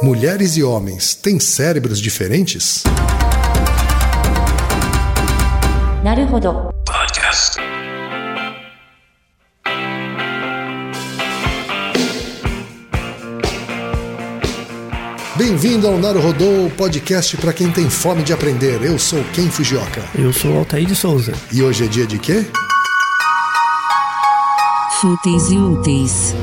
Mulheres e homens têm cérebros diferentes? Naruhodo. Podcast. Bem-vindo ao Naruhodo podcast para quem tem fome de aprender. Eu sou Ken Fujioka. Eu sou Altair de Souza. E hoje é dia de quê? Fúteis e úteis.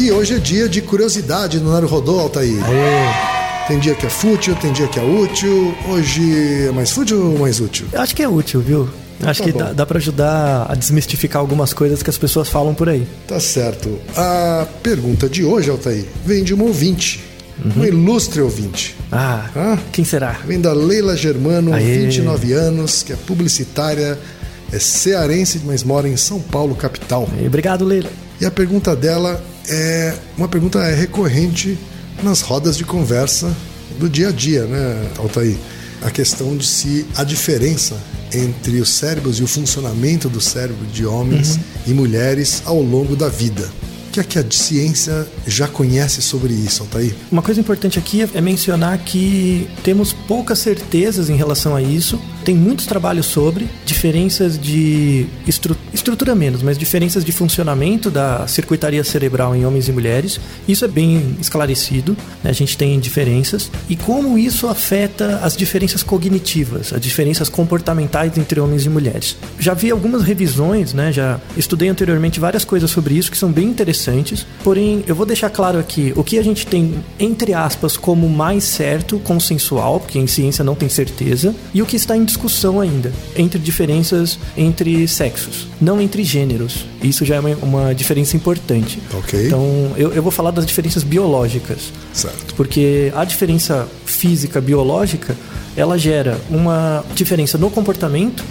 E hoje é dia de curiosidade no Naruhodô, Altair. Tem dia que é fútil, tem dia que é útil. Hoje é mais fútil ou mais útil? Eu acho que é útil, viu? Acho Tá que bom. dá, dá para ajudar a desmistificar algumas coisas que as pessoas falam por aí. Tá certo. A pergunta de hoje, Altair, vem de uma ouvinte. Uma ilustre ouvinte. Ah, Ah? quem será? Vem da Leila Germano, Aê. 29 anos, que é publicitária, é cearense, mas mora em São Paulo, capital. E Obrigado, Leila. E a pergunta dela é uma pergunta recorrente nas rodas de conversa do dia a dia, né, Altair? A questão de se a diferença entre os cérebros e o funcionamento do cérebro de homens e mulheres ao longo da vida. O que é que a ciência já conhece sobre isso, Altair? Uma coisa importante aqui é mencionar que temos poucas certezas em relação a isso. Tem muitos trabalhos sobre diferenças de estru- estrutura menos, mas diferenças de funcionamento da circuitaria cerebral em homens e mulheres. Isso é bem esclarecido, né? a gente tem diferenças e como isso afeta as diferenças cognitivas, as diferenças comportamentais entre homens e mulheres. Já vi algumas revisões, né? Já estudei anteriormente várias coisas sobre isso que são bem interessantes. Porém, eu vou deixar claro aqui o que a gente tem entre aspas como mais certo, consensual, porque em ciência não tem certeza, e o que está em discussão ainda entre diferenças entre sexos, não entre gêneros. Isso já é uma, uma diferença importante. Ok. Então, eu, eu vou falar das diferenças biológicas. Certo. Porque a diferença física biológica, ela gera uma diferença no comportamento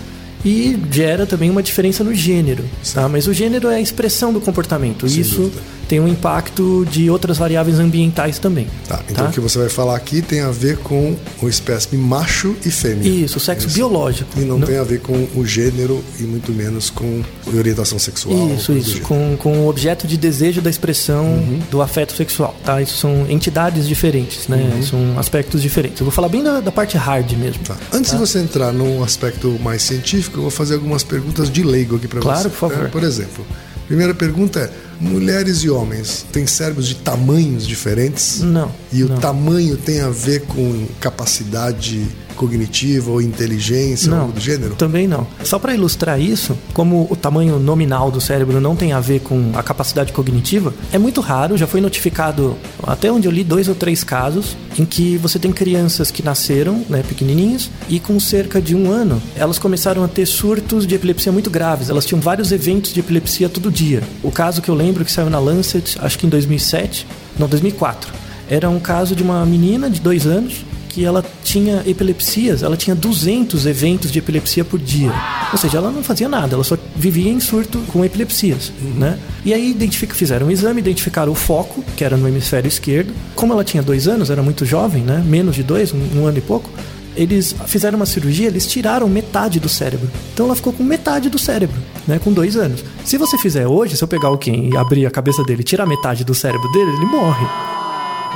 e gera também uma diferença no gênero, tá? Mas o gênero é a expressão do comportamento. Sem Isso dúvida. tem um impacto de outras variáveis ambientais também. Tá, então o que você vai falar aqui tem a ver com o espécime macho e fêmea. Isso, o sexo biológico. E não, Não- tem a ver com o gênero e muito menos com orientação sexual. Isso, isso, com, com o objeto de desejo da expressão Uhum. do afeto sexual, tá? Isso são entidades diferentes, né? Uhum. São aspectos diferentes. Eu vou falar bem da, da parte hard mesmo. Tá. Antes de você entrar num aspecto mais científico, eu vou fazer algumas perguntas de leigo aqui para Claro, você. por favor. É, por exemplo, primeira pergunta é: mulheres e homens têm cérebros de tamanhos diferentes? Não, E o não. tamanho tem a ver com capacidade cognitiva ou inteligência ou Não, algo do gênero? também não. Só para ilustrar isso, como o tamanho nominal do cérebro não tem a ver com a capacidade cognitiva, é muito raro, já foi notificado, até onde eu li, dois ou três casos, em que você tem crianças que nasceram, né, pequenininhas, e com cerca de um ano, elas começaram a ter surtos de epilepsia muito graves. Elas tinham vários eventos de epilepsia todo dia. O caso que eu lembro que saiu na Lancet, acho que em 2007, não, 2004, era um caso de uma menina de dois anos que ela tinha epilepsias, ela tinha 200 eventos de epilepsia por dia. Ou seja, ela não fazia nada, ela só vivia em surto com epilepsias, né? E aí identifica, fizeram um exame, identificaram o foco, que era no hemisfério esquerdo. Como ela tinha dois anos, era muito jovem, né? Menos de dois, um, um ano e pouco. Eles fizeram uma cirurgia, eles tiraram metade do cérebro. Então ela ficou com metade do cérebro, né? Com dois anos. Se você fizer hoje, se eu pegar o Ken e abrir a cabeça dele e tirar metade do cérebro dele, ele morre.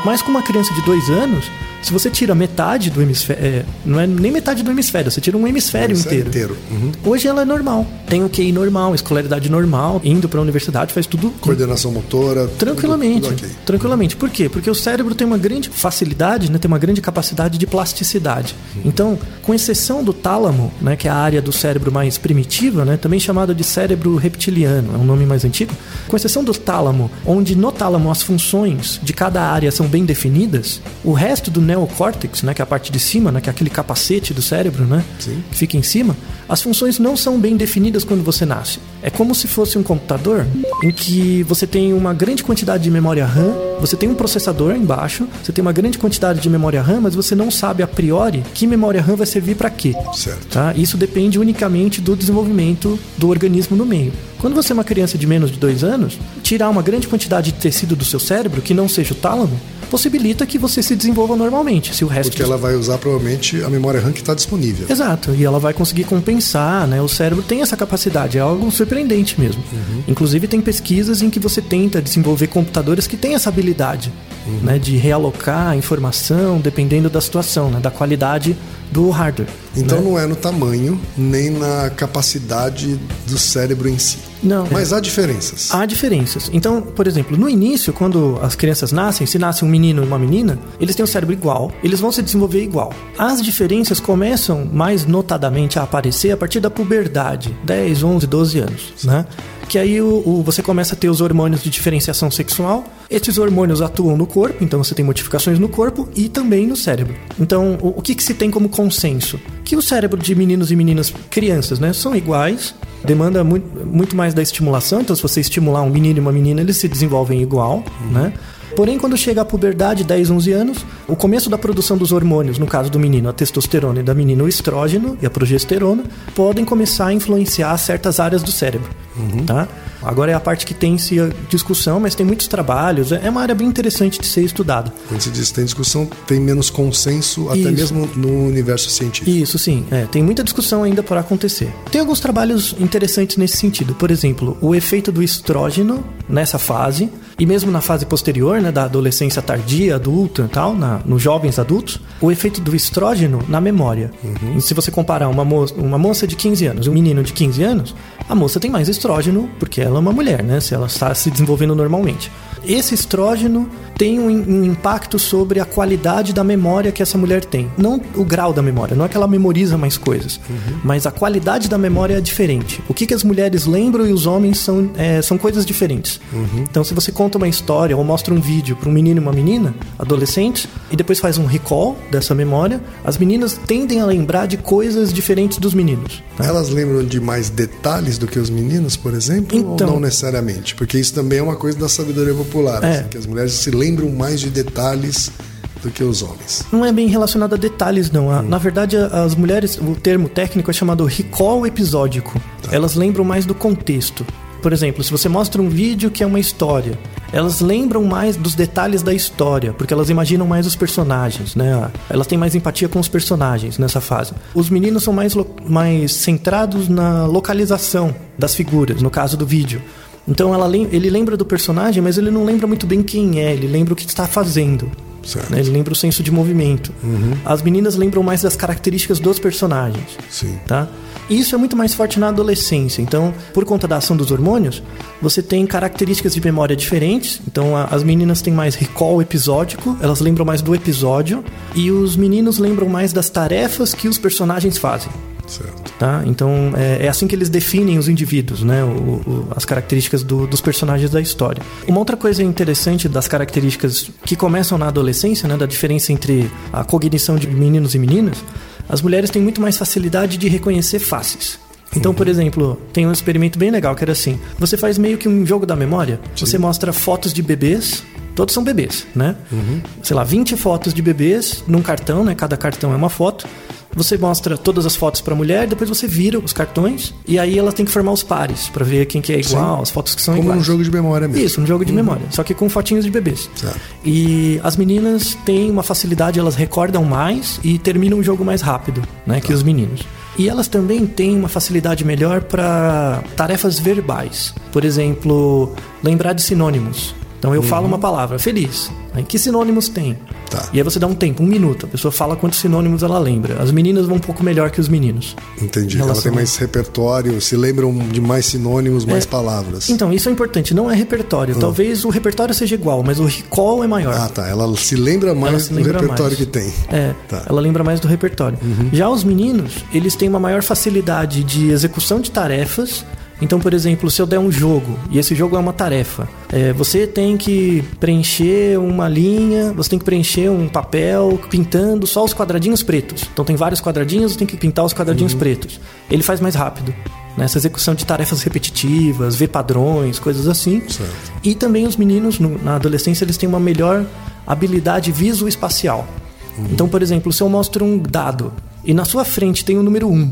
Mas com uma criança de dois anos, se você tira metade do hemisfério, é, não é nem metade do hemisfério, você tira um hemisfério, Hemisfério inteiro. inteiro. Uhum. Hoje ela é normal, tem o QI normal, escolaridade normal, indo para a universidade, faz tudo Coordenação motora. tudo- Tranquilamente, tudo ok. tranquilamente. Por quê? Porque o cérebro tem uma grande facilidade, né, tem uma grande capacidade de plasticidade. Então, com exceção do tálamo, né, que é a área do cérebro mais primitiva, né, também chamada de cérebro reptiliano, é um nome mais antigo. Com exceção do tálamo, onde no tálamo as funções de cada área são bem definidas, o resto do neocórtex, né, que é a parte de cima, né, que é aquele capacete do cérebro, né, Sim. que fica em cima, as funções não são bem definidas quando você nasce. É como se fosse um computador em que você tem uma grande quantidade de memória RAM, você tem um processador embaixo, você tem uma grande quantidade de memória RAM, mas você não sabe a priori que memória RAM vai servir para quê. Certo. Tá? Isso depende unicamente do desenvolvimento do organismo no meio. Quando você é uma criança de menos de dois anos, tirar uma grande quantidade de tecido do seu cérebro, que não seja o tálamo, possibilita que você se desenvolva normalmente. Se o resto Porque ela vai usar provavelmente a memória RAM que está disponível. Exato, e ela vai conseguir compensar, né? O cérebro tem essa capacidade, é algo surpreendente mesmo. Uhum. Inclusive tem pesquisas em que você tenta desenvolver computadores que têm essa habilidade, Uhum. né? De realocar a informação dependendo da situação, né? Da qualidade do hardware. Então né? não é no tamanho nem na capacidade do cérebro em si. Não. Mas há diferenças. Há diferenças. Então, por exemplo, no início, quando as crianças nascem, se nasce um menino e uma menina, eles têm o cérebro igual, eles vão se desenvolver igual. As diferenças começam mais notadamente a aparecer a partir da puberdade, 10, 11, 12 anos, né? Que aí o, o- você começa a ter os hormônios de diferenciação sexual. Esses hormônios atuam no corpo, então você tem modificações no corpo e também no cérebro. Então, o, o que, que se tem como consenso? Que o cérebro de meninos e meninas crianças, né, são iguais, demanda muito, muito mais da estimulação. Então, se você estimular um menino e uma menina, eles se desenvolvem igual, né? Porém, quando chega a puberdade, 10, 11 anos, o começo da produção dos hormônios, no caso do menino, a testosterona e da menina o estrógeno e a progesterona, podem começar a influenciar certas áreas do cérebro, tá? Agora é a parte que tem-se a discussão, mas tem muitos trabalhos, é uma área bem interessante de ser estudada. Quando se diz tem discussão, tem menos consenso, até Isso. mesmo no universo científico. Isso, sim. É, tem muita discussão ainda por acontecer. Tem alguns trabalhos interessantes nesse sentido. Por exemplo, o efeito do estrógeno nessa fase, e mesmo na fase posterior, né, da adolescência tardia, adulta e tal, na, nos jovens adultos, o efeito do estrógeno na memória. E se você comparar uma, mo uma moça de 15 anos e um menino de 15 anos, a moça tem mais estrógeno porque ela é uma mulher, né? Se ela está se desenvolvendo normalmente. Esse estrógeno tem um, um impacto sobre a qualidade da memória que essa mulher tem. Não o grau da memória, não é que ela memoriza mais coisas, mas a qualidade da memória é diferente. O que, que as mulheres lembram e os homens são, é, são coisas diferentes. Então, se você conta uma história ou mostra um vídeo para um menino e uma menina, adolescentes, e depois faz um recall dessa memória, as meninas tendem a lembrar de coisas diferentes dos meninos. tá? Elas lembram de mais detalhes do que os meninos, por exemplo? Então- ou não necessariamente? Porque isso também é uma coisa da sabedoria popular, É. assim, que as mulheres se lembram mais de detalhes do que os homens. Não é bem relacionado a detalhes, não. A- Na verdade, as mulheres, o termo técnico é chamado recall episódico. Elas lembram mais do contexto. Por exemplo, se você mostra um vídeo que é uma história, elas lembram mais dos detalhes da história, porque elas imaginam mais os personagens, né? Elas têm mais empatia com os personagens nessa fase. Os meninos são mais, mais centrados na localização das figuras, no caso do vídeo. Então ela ele lembra do personagem, mas ele não lembra muito bem quem é, ele lembra o que está fazendo. Certo. né? Ele lembra o senso de movimento. As meninas lembram mais das características dos personagens. Sim. Tá? E isso é muito mais forte na adolescência. Então, por conta da ação dos hormônios, você tem características de memória diferentes. Então, a- as meninas têm mais recall episódico, elas lembram mais do episódio, e os meninos lembram mais das tarefas que os personagens fazem. Certo. Tá? Então é, é assim que eles definem os indivíduos, né? O- o- as características do- dos personagens da história. Uma outra coisa interessante das características que começam na adolescência, né? Da diferença entre a cognição de meninos e meninas, as mulheres têm muito mais facilidade de reconhecer faces. Então, por exemplo, tem um experimento bem legal que era assim: você faz meio que um jogo da memória, você mostra fotos de bebês. Todos são bebês, né? Sei lá, 20 fotos de bebês num cartão, né? Cada cartão é uma foto. Você mostra todas as fotos para a mulher, depois você vira os cartões e aí ela tem que formar os pares para ver quem que é igual, as fotos que são Como iguais. um jogo de memória mesmo. Isso, um jogo de memória, só que com fotinhos de bebês. Certo. E as meninas têm uma facilidade, elas recordam mais e terminam o jogo mais rápido, né, que os meninos. E elas também têm uma facilidade melhor para tarefas verbais. Por exemplo, lembrar de sinônimos. Então eu falo uma palavra, feliz. Aí, que sinônimos tem? Tá. E aí você dá um tempo, um minuto. A pessoa fala quantos sinônimos ela lembra. As meninas vão um pouco melhor que os meninos. Entendi. Ela tem mais repertório, se lembram de mais sinônimos, mais É. palavras. Então, isso é importante, não é repertório. Talvez o repertório seja igual, mas o recall é maior. Ah, tá. Ela se lembra mais se do lembra repertório mais. que tem. É, Tá. Uhum. ela lembra mais do repertório. Já os meninos, eles têm uma maior facilidade de execução de tarefas. Então, por exemplo, se eu der um jogo e esse jogo é uma tarefa, é, você tem que preencher uma linha, você tem que preencher um papel pintando só os quadradinhos pretos. Então, tem vários quadradinhos, você tem que pintar os Uhum. quadradinhos pretos. Ele faz mais rápido. Nessa execução de tarefas repetitivas, ver padrões, coisas assim. Certo. E também os meninos, no- na adolescência, eles têm uma melhor habilidade visoespacial. Então, por exemplo, se eu mostro um dado e na sua frente tem o número 1,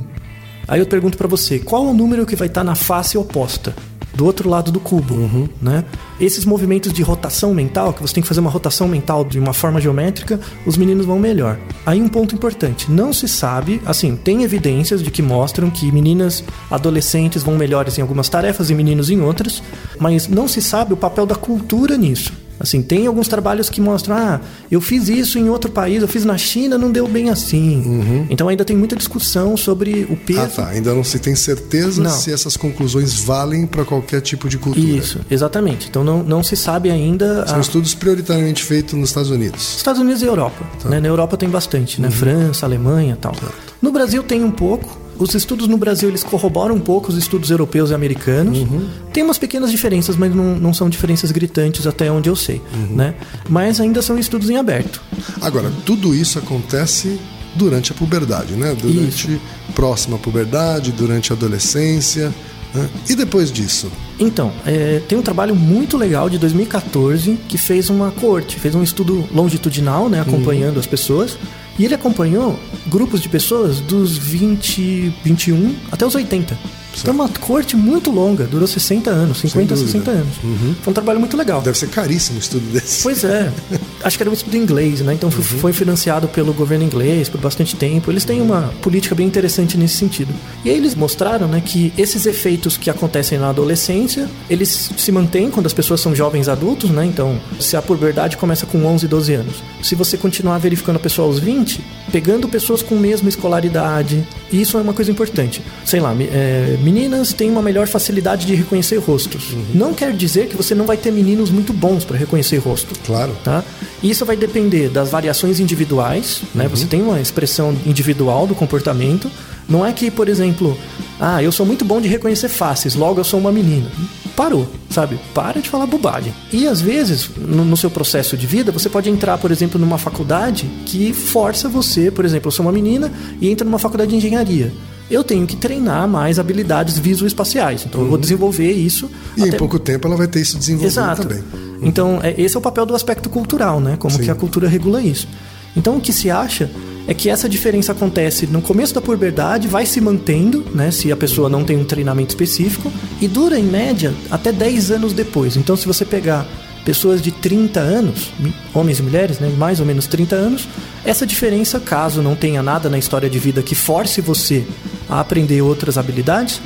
aí eu pergunto pra você, qual o número que vai estar na face oposta? do outro lado do cubo, né? Esses movimentos de rotação mental, que você tem que fazer uma rotação mental de uma forma geométrica, os meninos vão melhor. Aí um ponto importante, não se sabe, assim, tem evidências de que mostram que meninas adolescentes vão melhores em algumas tarefas e meninos em outras, mas não se sabe o papel da cultura nisso. Assim, tem alguns trabalhos que mostram, ah, eu fiz isso em outro país, eu fiz na China, não deu bem assim. Então ainda tem muita discussão sobre o peso. Ah, tá. Ainda não se tem certeza Não. se essas conclusões valem para qualquer tipo de cultura. Isso, exatamente. Então não, não se sabe ainda. São a- estudos prioritariamente feitos nos Estados Unidos. Estados Unidos e Europa. Tá. né? Na Europa tem bastante, Uhum. né? França, Alemanha e tal. No Brasil tem um pouco. Os estudos no Brasil eles corroboram um pouco os estudos europeus e americanos. Uhum. Tem umas pequenas diferenças, mas não, não são diferenças gritantes até onde eu sei. Uhum. Né? Mas ainda são estudos em aberto. Agora, tudo isso acontece durante a puberdade, né? Durante próxima à puberdade, durante a adolescência. né? E depois disso? Então, é, tem um trabalho muito legal de 2014 que fez uma coorte, fez um estudo longitudinal, né, acompanhando as pessoas. E ele acompanhou grupos de pessoas dos 20, 21 até os 80. Então, é uma corte muito longa, durou 60 anos, 50, dúvida. 60 anos. Foi um trabalho muito legal. Deve ser caríssimo um estudo desse. Pois é. Acho que era um estudo inglês, né? Então foi- foi financiado pelo governo inglês por bastante tempo. Eles têm uma política bem interessante nesse sentido. E aí eles mostraram, né, que esses efeitos que acontecem na adolescência, eles se mantêm quando as pessoas são jovens adultos, né? Então, se a puberdade começa com 11, 12 anos, se você continuar verificando a pessoa aos 20, pegando pessoas com mesma escolaridade, isso é uma coisa importante. Sei lá, é, meninas têm uma melhor facilidade de reconhecer rostos. Não quer dizer que você não vai ter meninos muito bons para reconhecer rosto. Claro. Tá? Isso vai depender das variações individuais, né? Você tem uma expressão individual do comportamento. Não é que, por exemplo, ah, eu sou muito bom de reconhecer faces, logo eu sou uma menina. Parou, sabe? Para de falar bobagem. E às vezes, no, no seu processo de vida, você pode entrar, por exemplo, numa faculdade que força você, por exemplo, eu sou uma menina e entra numa faculdade de engenharia. Eu tenho que treinar mais habilidades visoespaciais. Então eu vou desenvolver isso. E em até- pouco tempo ela vai ter isso desenvolvido Exato. também. Então, é- esse é o papel do aspecto cultural, né? Como Sim. que a cultura regula isso. Então, o que se acha é que essa diferença acontece no começo da puberdade, vai se mantendo, né? Se a pessoa não tem um treinamento específico, e dura, em média, até 10 anos depois. Então, se você pegar pessoas de 30 anos, homens e mulheres, né? Mais ou menos 30 anos, essa diferença, caso não tenha nada na história de vida que force você a aprender outras habilidades,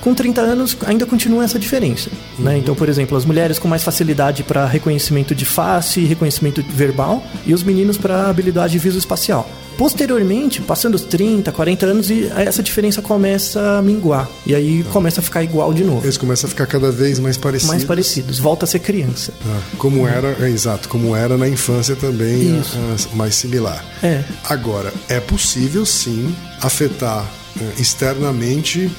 com 30 anos ainda continua essa diferença. Né? Então, por exemplo, as mulheres com mais facilidade para reconhecimento de face, reconhecimento verbal, e os meninos para habilidade visoespacial. Posteriormente, passando os 30, 40 anos, e essa diferença começa a minguar. E aí começa a ficar igual de novo. Eles começam a ficar cada vez mais parecidos. Mais parecidos. Volta a ser criança. Ah, como era, é, exato, como era na infância também, ah, mais similar. É. Agora, é possível sim afetar externamente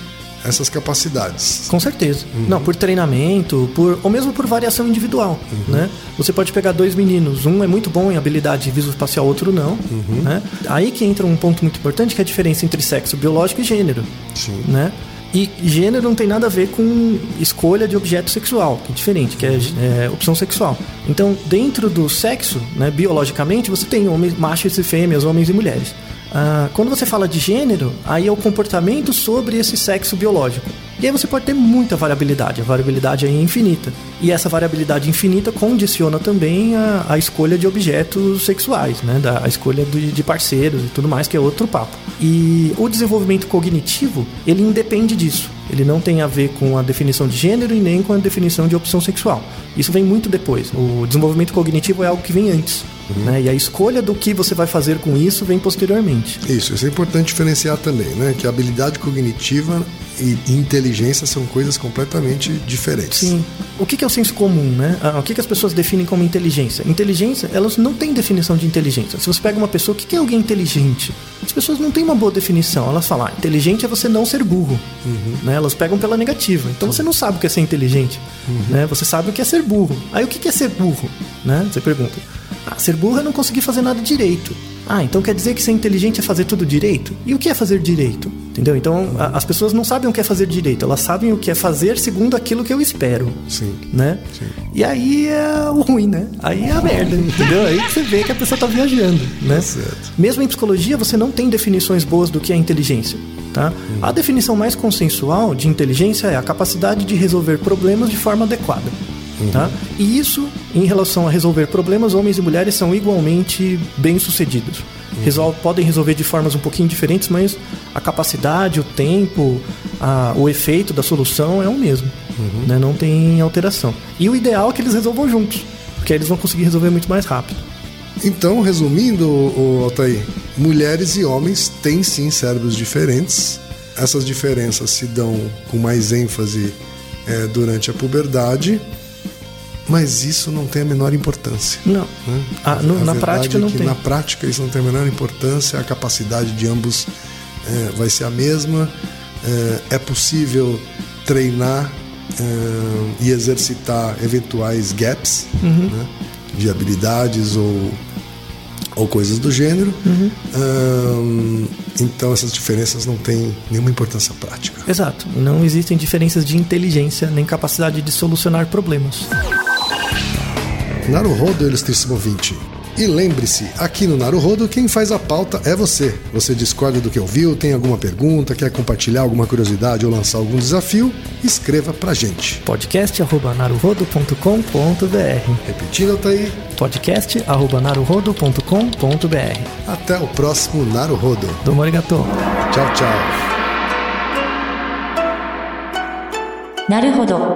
essas capacidades. Com certeza. Não, por treinamento, por ou mesmo por variação individual, né? Você pode pegar dois meninos, um é muito bom em habilidade visoespacial, outro não, né? Aí que entra um ponto muito importante que é a diferença entre sexo biológico e gênero, Sim. né? E gênero não tem nada a ver com escolha de objeto sexual, que é diferente, que é, é, opção sexual. Então, dentro do sexo, né, biologicamente, você tem homens, machos e fêmeas, homens e mulheres. Ah, quando você fala de gênero, aí é o comportamento sobre esse sexo biológico. E aí você pode ter muita variabilidade, a variabilidade é infinita. E essa variabilidade infinita condiciona também a, a escolha de objetos sexuais, né? Da, a escolha de, de parceiros e tudo mais, que é outro papo. E o desenvolvimento cognitivo, ele independe disso. Ele não tem a ver com a definição de gênero e nem com a definição de opção sexual. Isso vem muito depois. O desenvolvimento cognitivo é algo que vem antes. Né? E a escolha do que você vai fazer com isso vem posteriormente. Isso, isso é importante diferenciar também, né? Que habilidade cognitiva e inteligência são coisas completamente diferentes. Sim. O que é o senso comum, né? Ah, O que as pessoas definem como inteligência? Inteligência, elas não têm definição de inteligência. Se você pega uma pessoa, o que é alguém inteligente? As pessoas não têm uma boa definição. Elas falam, ah, inteligente é você não ser burro. Né? Elas pegam pela negativa. Então você não sabe o que é ser inteligente. Né? Você sabe o que é ser burro. Aí o que que é ser burro? Né? Você pergunta. Ah, ser burro é não conseguir fazer nada direito. Ah, então quer dizer que ser inteligente é fazer tudo direito? E o que é fazer direito? Entendeu? Então a- as pessoas não sabem o que é fazer direito, elas sabem o que é fazer segundo aquilo que eu espero. Sim. Né? E aí é o ruim, né? Aí é a merda, entendeu? Aí você vê que a pessoa tá viajando, né? certo. Mesmo em psicologia, você não tem definições boas do que é inteligência. Tá? Tá? A definição mais consensual de inteligência é a capacidade de resolver problemas de forma adequada. Tá? E isso, em relação a resolver problemas, homens e mulheres são igualmente bem-sucedidos. Resol podem resolver de formas um pouquinho diferentes, mas a capacidade, o tempo, a- o efeito da solução é o mesmo. né? Não tem alteração. E o ideal é que eles resolvam juntos, porque aí eles vão conseguir resolver muito mais rápido. Então, resumindo, o Altair, mulheres e homens têm sim cérebros diferentes. Essas diferenças se dão com mais ênfase eh, durante a puberdade, mas isso não tem a menor importância. Não. né? Ah, no- A na prática é não tem. Na prática isso não tem a menor importância, a capacidade de ambos eh, vai ser a mesma. Eh, é possível treinar eh, e exercitar eventuais gaps Uhum. né, de habilidades ou, ou coisas do gênero. Uhum. Então essas diferenças não têm nenhuma importância prática. Exato. Não existem diferenças de inteligência nem capacidade de solucionar problemas. Naruhodo, ilustríssimo ouvinte. E lembre-se, aqui no Naruhodo, quem faz a pauta é você. Você discorda do que ouviu, tem alguma pergunta, quer compartilhar alguma curiosidade ou lançar algum desafio? Escreva pra gente. Podcast naruhodo.com.br. Repetindo, tá aí. podcast.naruhodo.com.br Até o próximo Naruhodo. Do Morigato. Tchau, tchau. Naruhodo.